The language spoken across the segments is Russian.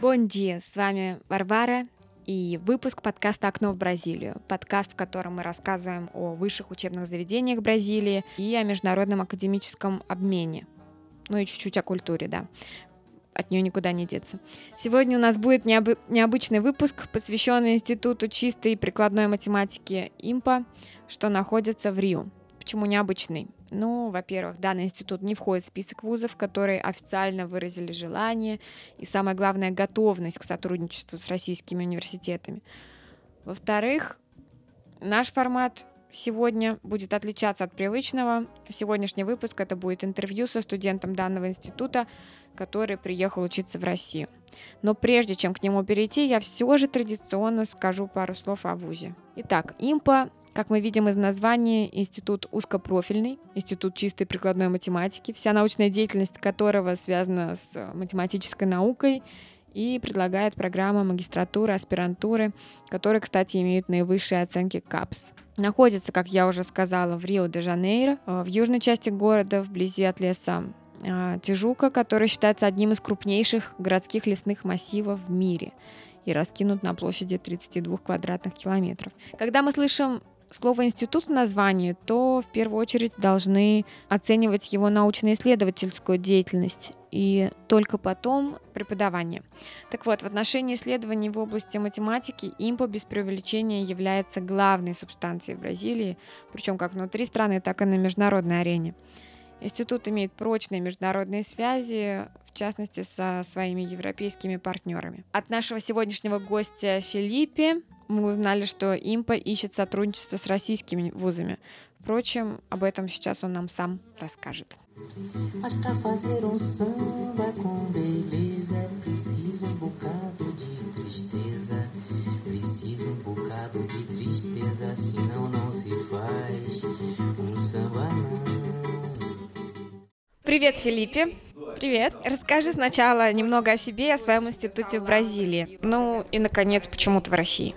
Бонди, с вами Варвара и выпуск подкаста «Окно в Бразилию». Подкаст, в котором мы рассказываем о высших учебных заведениях Бразилии и о международном академическом обмене. Ну и чуть-чуть о культуре, да. От нее никуда не деться. Сегодня у нас будет необы- необычный выпуск, посвященный Институту чистой и прикладной математики ИМПа, что находится в Рио. Почему необычный? Ну, во-первых, данный институт не входит в список вузов, которые официально выразили желание и, самое главное, готовность к сотрудничеству с российскими университетами. Во-вторых, наш формат сегодня будет отличаться от привычного. Сегодняшний выпуск это будет интервью со студентом данного института, который приехал учиться в Россию. Но прежде чем к нему перейти, я все же традиционно скажу пару слов о ВУЗе. Итак, ИМПА как мы видим из названия, институт узкопрофильный, институт чистой прикладной математики, вся научная деятельность которого связана с математической наукой и предлагает программы магистратуры, аспирантуры, которые, кстати, имеют наивысшие оценки КАПС. Находится, как я уже сказала, в Рио-де-Жанейро, э, в южной части города, вблизи от леса э, Тижука, который считается одним из крупнейших городских лесных массивов в мире и раскинут на площади 32 квадратных километров. Когда мы слышим слово «институт» в названии, то в первую очередь должны оценивать его научно-исследовательскую деятельность и только потом преподавание. Так вот, в отношении исследований в области математики импо без преувеличения является главной субстанцией в Бразилии, причем как внутри страны, так и на международной арене. Институт имеет прочные международные связи, в частности, со своими европейскими партнерами. От нашего сегодняшнего гостя Филиппе мы узнали, что Импа ищет сотрудничество с российскими вузами. Впрочем, об этом сейчас он нам сам расскажет. Привет, Филиппе. Привет. Расскажи сначала немного о себе и о своем институте в Бразилии. Ну и, наконец, почему ты в России?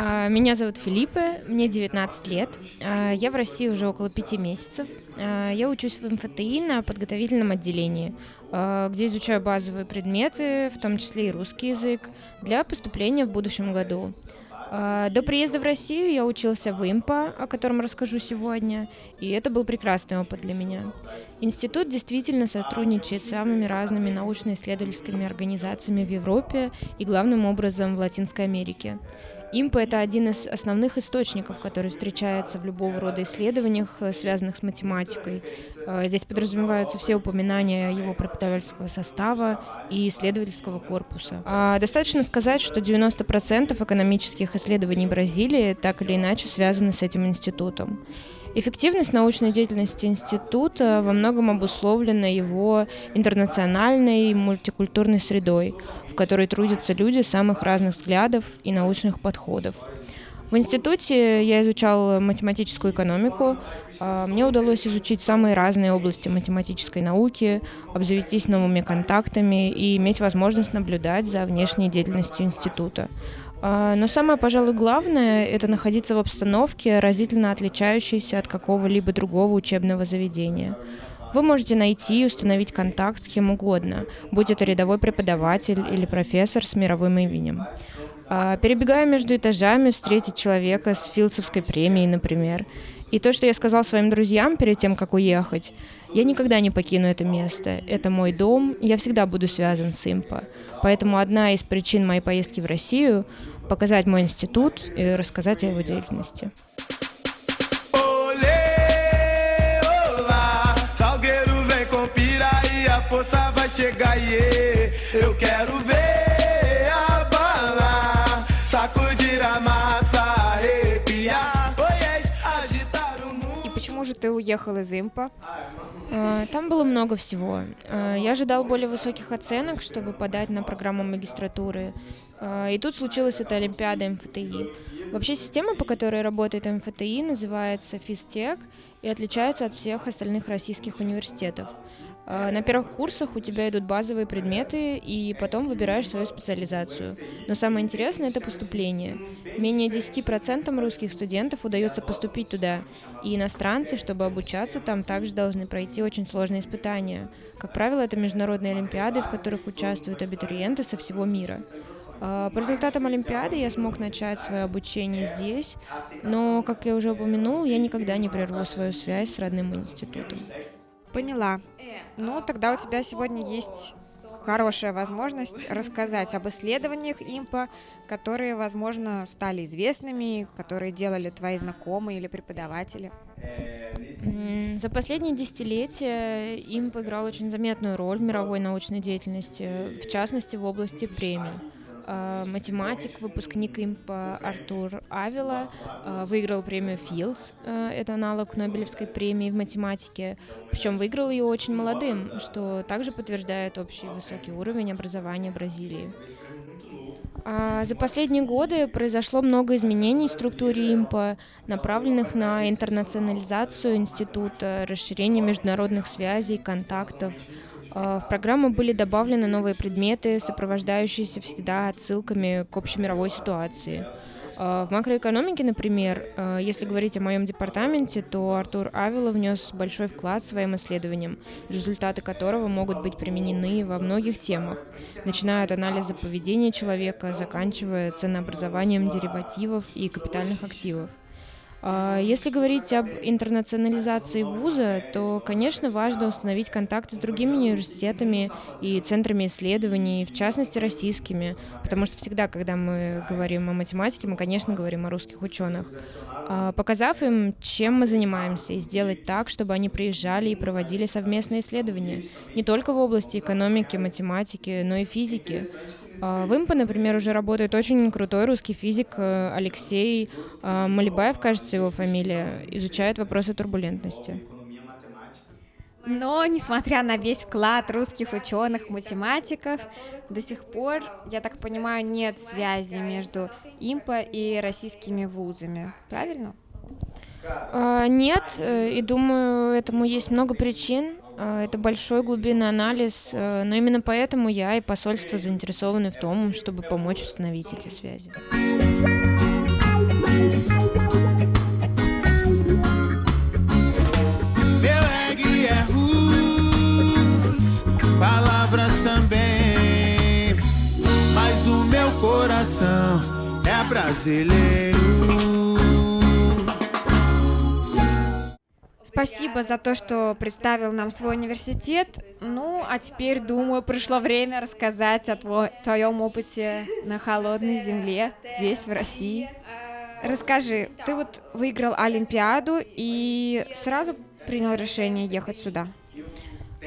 А, меня зовут Филиппе, мне 19 лет. А, я в России уже около пяти месяцев. А, я учусь в МФТИ на подготовительном отделении, где изучаю базовые предметы, в том числе и русский язык, для поступления в будущем году. До приезда в Россию я учился в ИМПА, о котором расскажу сегодня, и это был прекрасный опыт для меня. Институт действительно сотрудничает с самыми разными научно-исследовательскими организациями в Европе и главным образом в Латинской Америке. Импа — это один из основных источников, который встречается в любого рода исследованиях, э, связанных с математикой. Э, здесь подразумеваются все упоминания его преподавательского состава и исследовательского корпуса. А достаточно сказать, что 90% экономических исследований Бразилии так или иначе связаны с этим институтом. Эффективность научной деятельности института во многом обусловлена его интернациональной мультикультурной средой, в которой трудятся люди самых разных взглядов и научных подходов. В институте я изучал математическую экономику. А, мне удалось изучить самые разные области математической науки, обзавестись новыми контактами и иметь возможность наблюдать за внешней деятельностью института. А, но самое, пожалуй, главное — это находиться в обстановке, разительно отличающейся от какого-либо другого учебного заведения. Вы можете найти и установить контакт с кем угодно, будь это рядовой преподаватель или профессор с мировым именем. А, перебегая между этажами, встретить человека с Филдсовской премией, например. И то, что я сказал своим друзьям перед тем, как уехать, я никогда не покину это место. Это мой дом, я всегда буду связан с Импо. Поэтому одна из причин моей поездки в Россию — показать мой институт и рассказать о его деятельности. força vai chegar e eu quero ver abalar, sacudir a massa, arrepiar, agitar o mundo. И почему же ты уехал из Импа? А, там было много всего. А, я ожидал более высоких оценок, чтобы подать на программу магистратуры. А, и тут случилась эта Олимпиада МФТИ. Вообще система, по которой работает МФТИ, называется ФИСТЕК и отличается от всех остальных российских университетов. А, на первых курсах у тебя идут базовые предметы, и потом выбираешь свою специализацию. Но самое интересное — это поступление. Менее 10% русских студентов удается поступить туда, и иностранцы, чтобы обучаться там, также должны пройти очень сложные испытания. Как правило, это международные олимпиады, в которых участвуют абитуриенты со всего мира. А, по результатам Олимпиады я смог начать свое обучение здесь, но, как я уже упомянул, я никогда не прерву свою связь с родным институтом. Поняла. Ну, тогда у тебя сегодня есть хорошая возможность рассказать об исследованиях импа, которые, возможно, стали известными, которые делали твои знакомые или преподаватели. За последние десятилетия имп играл очень заметную роль в мировой научной деятельности, в частности в области премий. Э, математик, выпускник импа Артур Авила, э, выиграл премию Филдс, э, это аналог Нобелевской премии в математике, причем выиграл ее очень молодым, что также подтверждает общий высокий уровень образования Бразилии. А за последние годы произошло много изменений в структуре импа, направленных на интернационализацию института, расширение международных связей, контактов, в программу были добавлены новые предметы, сопровождающиеся всегда отсылками к общемировой ситуации. А, в макроэкономике, например, а, если говорить о моем департаменте, то Артур Авила внес большой вклад своим исследованиям, результаты которого могут быть применены во многих темах, начиная от анализа поведения человека, заканчивая ценообразованием деривативов и капитальных активов. А, если говорить об интернационализации вуза, то, конечно, важно установить контакты с другими университетами и центрами исследований, в частности, российскими, потому что всегда, когда мы говорим о математике, мы, конечно, говорим о русских ученых. А, показав им, чем мы занимаемся, и сделать так, чтобы они приезжали и проводили совместные исследования, не только в области экономики, математики, но и физики. А, в ИМПа, например, уже работает очень крутой русский физик э, Алексей а, Малибаев, кажется, его фамилия, изучает вопросы турбулентности. Но, несмотря на весь вклад русских ученых, математиков, до сих пор, я так понимаю, нет связи между ИМПа и российскими вузами. Правильно? А, нет, э, и думаю, этому есть много причин. А, это большой глубинный анализ, э, но именно поэтому я и посольство заинтересованы в том, чтобы помочь установить эти связи. mas o meu coração é brasileiro. Спасибо за то, что представил нам свой университет. Ну, а теперь, думаю, пришло время рассказать о твой, твоем опыте на холодной земле здесь, в России. Расскажи, ты вот выиграл Олимпиаду и сразу принял решение ехать сюда?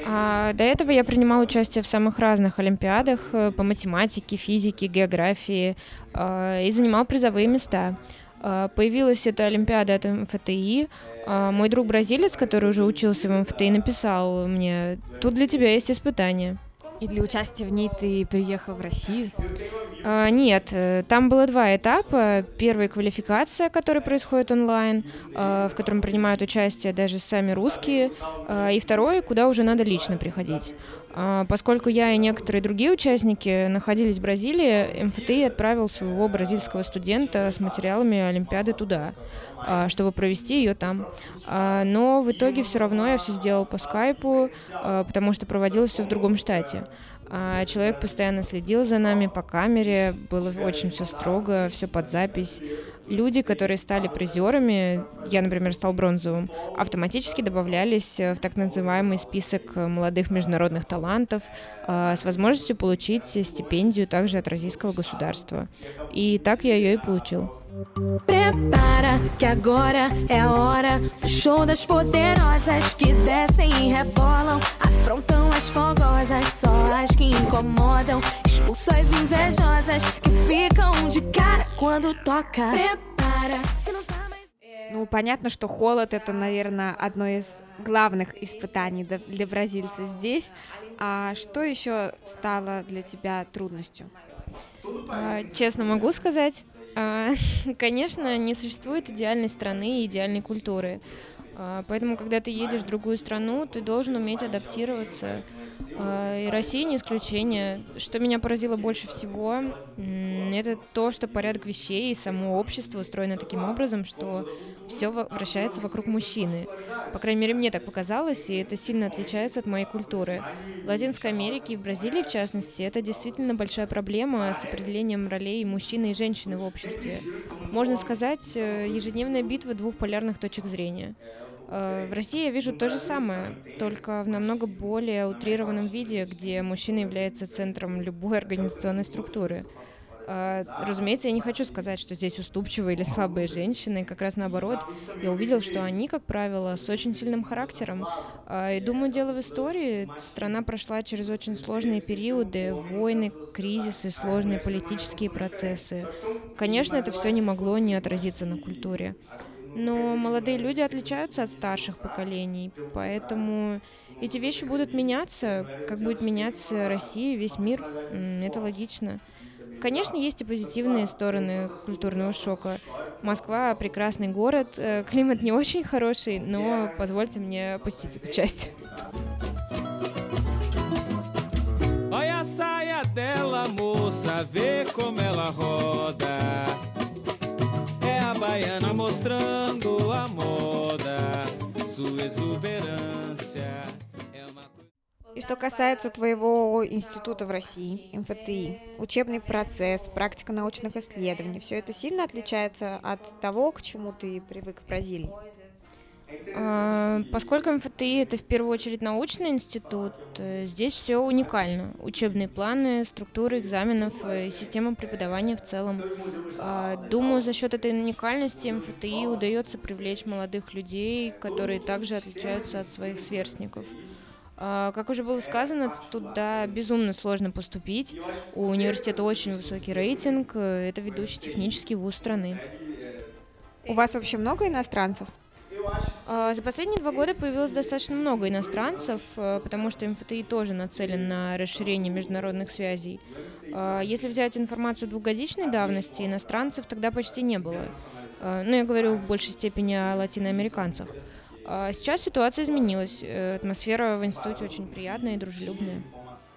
А, до этого я принимал участие в самых разных олимпиадах э, по математике, физике, географии э, и занимал призовые места. Э, появилась эта олимпиада от МФТИ, а, мой друг бразилец, который уже учился в МФТ, написал мне, тут для тебя есть испытание. И для участия в ней ты приехал в Россию? А, нет, э, там было два этапа. Первый — квалификация, которая происходит онлайн, а, в котором принимают участие даже сами русские. А, и второй, куда уже надо лично приходить. А, поскольку я и некоторые другие участники находились в Бразилии, МФТИ отправил своего бразильского студента с материалами Олимпиады туда, а, чтобы провести ее там. А, но в итоге все равно я все сделал по скайпу, потому что проводилось все в другом штате. Человек постоянно следил за нами по камере, было очень все строго, все под запись люди, которые стали призерами, я, например, стал бронзовым, автоматически добавлялись в так называемый список молодых международных талантов э, с возможностью получить стипендию также от российского государства. И так я ее и получил. Prepara que agora é hora do show das poderosas que descem e rebolam, afrontam as fogosas, só as que incomodam, as invejosas que ficam de cara quando toca. Prepara, se não tá mais... Ну, понятно, что холод это, наверное, одно из главных испытаний для бразильца здесь. А что еще стало для тебя трудностью? А, честно могу сказать, а, конечно, не существует идеальной страны и идеальной культуры. А, поэтому, когда ты едешь в другую страну, ты должен уметь адаптироваться. А, и Россия не исключение. Что меня поразило больше всего, это то, что порядок вещей и само общество устроено таким образом, что все вращается вокруг мужчины. По крайней мере, мне так показалось, и это сильно отличается от моей культуры. В Латинской Америке и в Бразилии, в частности, это действительно большая проблема с определением ролей мужчины и женщины в обществе. Можно сказать, э, ежедневная битва двух полярных точек зрения. Э, в России я вижу то же самое, только в намного более утрированном виде, где мужчина является центром любой организационной структуры. Э, разумеется, я не хочу сказать, что здесь уступчивые или слабые женщины. Как раз наоборот, я увидел, что они, как правило, с очень сильным характером. Э, и думаю, дело в истории. Страна прошла через очень сложные периоды, войны, кризисы, сложные политические процессы. Конечно, это все не могло не отразиться на культуре. Но молодые люди отличаются от старших поколений, поэтому эти вещи будут меняться, как будет меняться Россия, весь мир. Это логично. Конечно, есть и позитивные стороны культурного шока. Москва — прекрасный город, э, климат не очень хороший, но позвольте мне опустить эту часть. Dela, moça, vê como ela roda. Baiana mostrando a moda, sua exuberância. И что касается твоего института в России, МФТИ, учебный процесс, практика научных исследований, все это сильно отличается от того, к чему ты привык в Бразилии? А, поскольку МФТИ это в первую очередь научный институт, э, здесь все уникально. Учебные планы, структуры экзаменов, э, система преподавания в целом. А, думаю, за счет этой уникальности МФТИ удается привлечь молодых людей, которые также отличаются от своих сверстников. А, как уже было сказано, туда безумно сложно поступить. У университета очень высокий рейтинг, э, это ведущий технический вуз страны. У вас вообще много иностранцев? А, за последние два года появилось достаточно много иностранцев, э, потому что МФТИ тоже нацелен на расширение международных связей. А, если взять информацию двухгодичной давности, иностранцев тогда почти не было. А, ну, я говорю в большей степени о латиноамериканцах. Сейчас ситуация изменилась. Э, атмосфера в институте очень приятная и дружелюбная.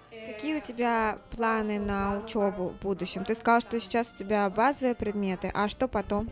Какие у тебя планы на учебу в будущем? Ты сказал, что сейчас у тебя базовые предметы, а что потом?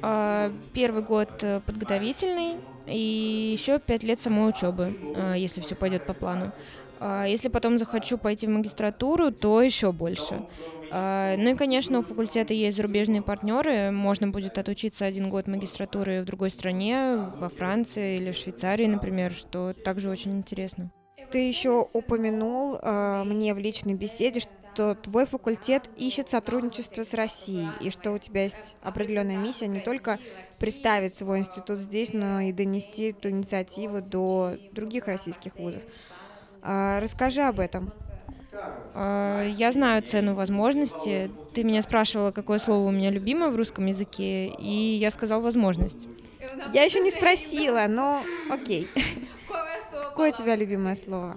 А, первый год э, подготовительный и еще пять лет самой учебы, а, если все пойдет по плану. А, если потом захочу пойти в магистратуру, то еще больше. Ну и, конечно, у факультета есть зарубежные партнеры. Можно будет отучиться один год магистратуры в другой стране, во Франции или в Швейцарии, например, что также очень интересно. Ты еще упомянул э, мне в личной беседе, что что твой факультет ищет сотрудничество с Россией, и что у тебя есть определенная миссия не только представить свой институт здесь, но и донести эту инициативу до других российских вузов. А, расскажи об этом. А, я знаю цену возможности. Ты меня спрашивала, какое слово у меня любимое в русском языке, и я сказал возможность. Я еще не спросила, но окей. Какое у тебя любимое слово?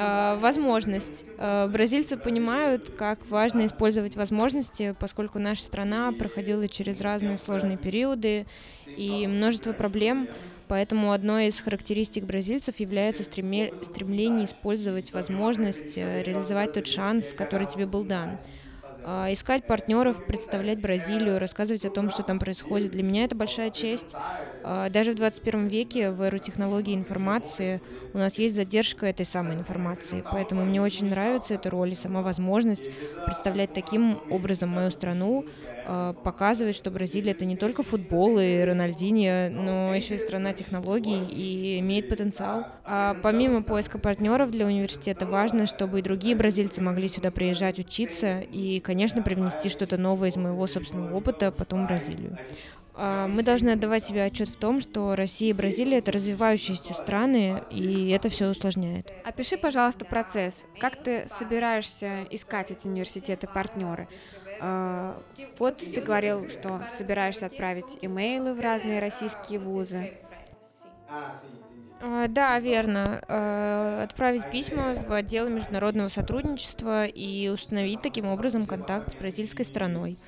А, возможность. А, бразильцы понимают, как важно использовать возможности, поскольку наша страна проходила через разные сложные периоды и множество проблем, поэтому одной из характеристик бразильцев является стремление использовать возможность э, реализовать тот шанс, который тебе был дан. А, искать партнеров, представлять Бразилию, рассказывать о том, что там происходит. Для меня это большая честь. А, даже в 21 веке в эру технологий информации у нас есть задержка этой самой информации. Поэтому мне очень нравится эта роль и сама возможность представлять таким образом мою страну, а, показывать, что Бразилия это не только футбол и Рональдини, но еще и страна технологий и имеет потенциал. А помимо поиска партнеров для университета важно, чтобы и другие бразильцы могли сюда приезжать учиться и, конечно, привнести что-то новое из моего собственного опыта потом в Бразилию. А, мы должны отдавать себе отчет в том, что Россия и Бразилия это развивающиеся страны, и это все усложняет. Опиши, пожалуйста, процесс. Как ты собираешься искать эти университеты партнеры? А, вот ты говорил, что собираешься отправить имейлы в разные российские вузы. А, да, верно. А, отправить письма в отдел международного сотрудничества и установить таким образом контакт с бразильской стороной.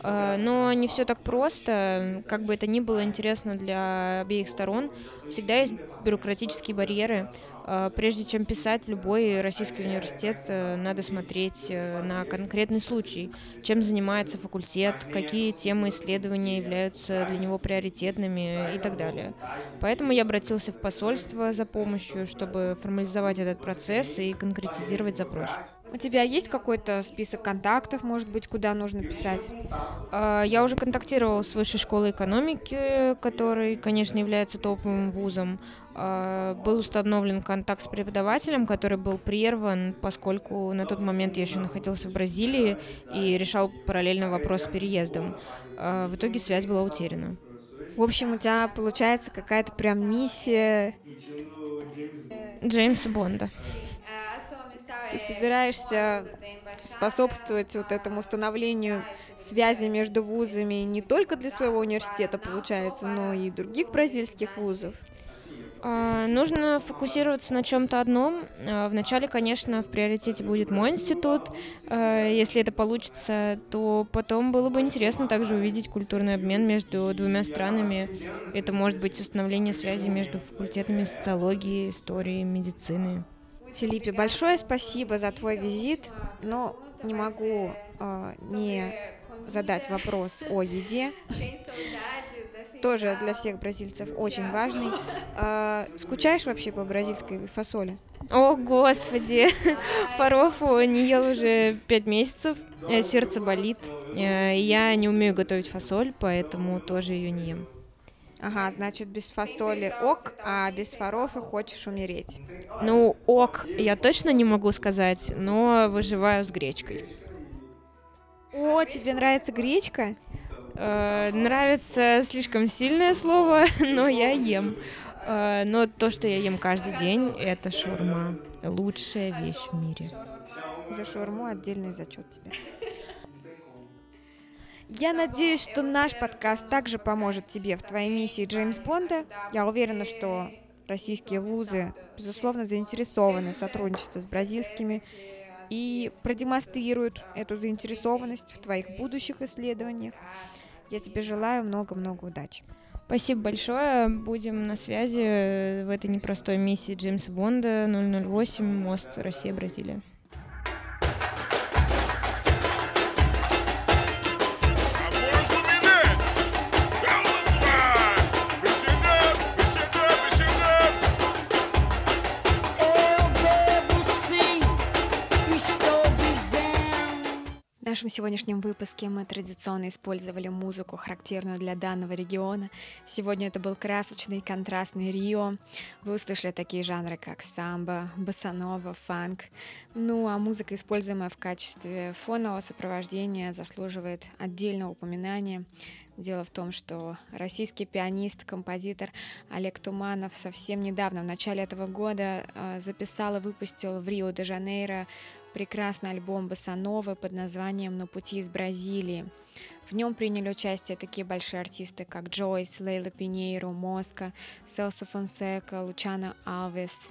А, но не все так просто. Как бы это ни было интересно для обеих сторон, всегда есть бюрократические барьеры. А, прежде чем писать в любой российский университет, э, надо смотреть э, на конкретный случай, чем занимается факультет, какие темы исследования являются для него приоритетными и так далее. Поэтому я обратился в посольство за помощью, чтобы формализовать этот процесс и конкретизировать запрос. У тебя есть какой-то список контактов, может быть, куда нужно писать? А, я уже контактировала с Высшей школой экономики, который, конечно, является топовым вузом. А, был установлен контакт с преподавателем, который был прерван, поскольку на тот момент я еще находился в Бразилии и решал параллельно вопрос с переездом. А, в итоге связь была утеряна. В общем, у тебя получается какая-то прям миссия Джеймса Бонда собираешься способствовать вот этому установлению связи между вузами не только для своего университета, получается, но и других бразильских вузов? А, нужно фокусироваться на чем-то одном. А, вначале, конечно, в приоритете будет мой институт. А, если это получится, то потом было бы интересно также увидеть культурный обмен между двумя странами. Это может быть установление связи между факультетами социологии, истории, медицины. Филиппе, большое спасибо за твой визит, но не могу э, не задать вопрос о еде. Тоже для всех бразильцев очень важный. Э, скучаешь вообще по бразильской фасоли? О, господи! Фарофу не ел уже пять месяцев, э, сердце болит. Э, я не умею готовить фасоль, поэтому тоже ее не ем. Ага, значит, без фасоли ок, а без фарофа хочешь умереть. Ну, ок, я точно не могу сказать, но выживаю с гречкой. О, тебе нравится гречка? Э, нравится слишком сильное слово, но я ем. Э, но то, что я ем каждый день, это шурма. Лучшая вещь в мире. За шурму отдельный зачет тебе. Я надеюсь, что наш подкаст также поможет тебе в твоей миссии Джеймс Бонда. Я уверена, что российские вузы, безусловно, заинтересованы в сотрудничестве с бразильскими и продемонстрируют эту заинтересованность в твоих будущих исследованиях. Я тебе желаю много-много удачи. Спасибо большое. Будем на связи в этой непростой миссии Джеймса Бонда 008 «Мост Россия-Бразилия». Нашем сегодняшнем выпуске мы традиционно использовали музыку, характерную для данного региона. Сегодня это был красочный, контрастный Рио. Вы услышали такие жанры, как самбо, басанова, фанк. Ну а музыка, используемая в качестве фонового сопровождения, заслуживает отдельного упоминания. Дело в том, что российский пианист, композитор Олег Туманов совсем недавно, в начале этого года, э, записал и выпустил в Рио-де-Жанейро прекрасный альбом Басановы под названием «На пути из Бразилии». В нем приняли участие такие большие артисты, как Джойс, Лейла Пинейро, Моска, Селсо Фонсека, Лучано Алвес.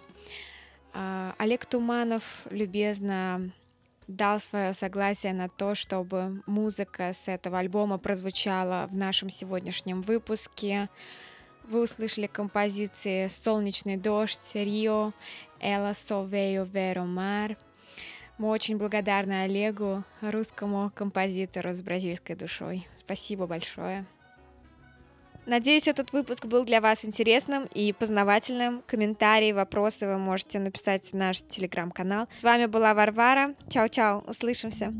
А, Олег Туманов любезно дал свое согласие на то, чтобы музыка с этого альбома прозвучала в нашем сегодняшнем выпуске. Вы услышали композиции «Солнечный дождь», «Рио», «Эла Совею Веро Мар», мы очень благодарны Олегу, русскому композитору с бразильской душой. Спасибо большое. Надеюсь, этот выпуск был для вас интересным и познавательным. Комментарии, вопросы вы можете написать в наш телеграм-канал. С вами была Варвара. Чао-чао, услышимся.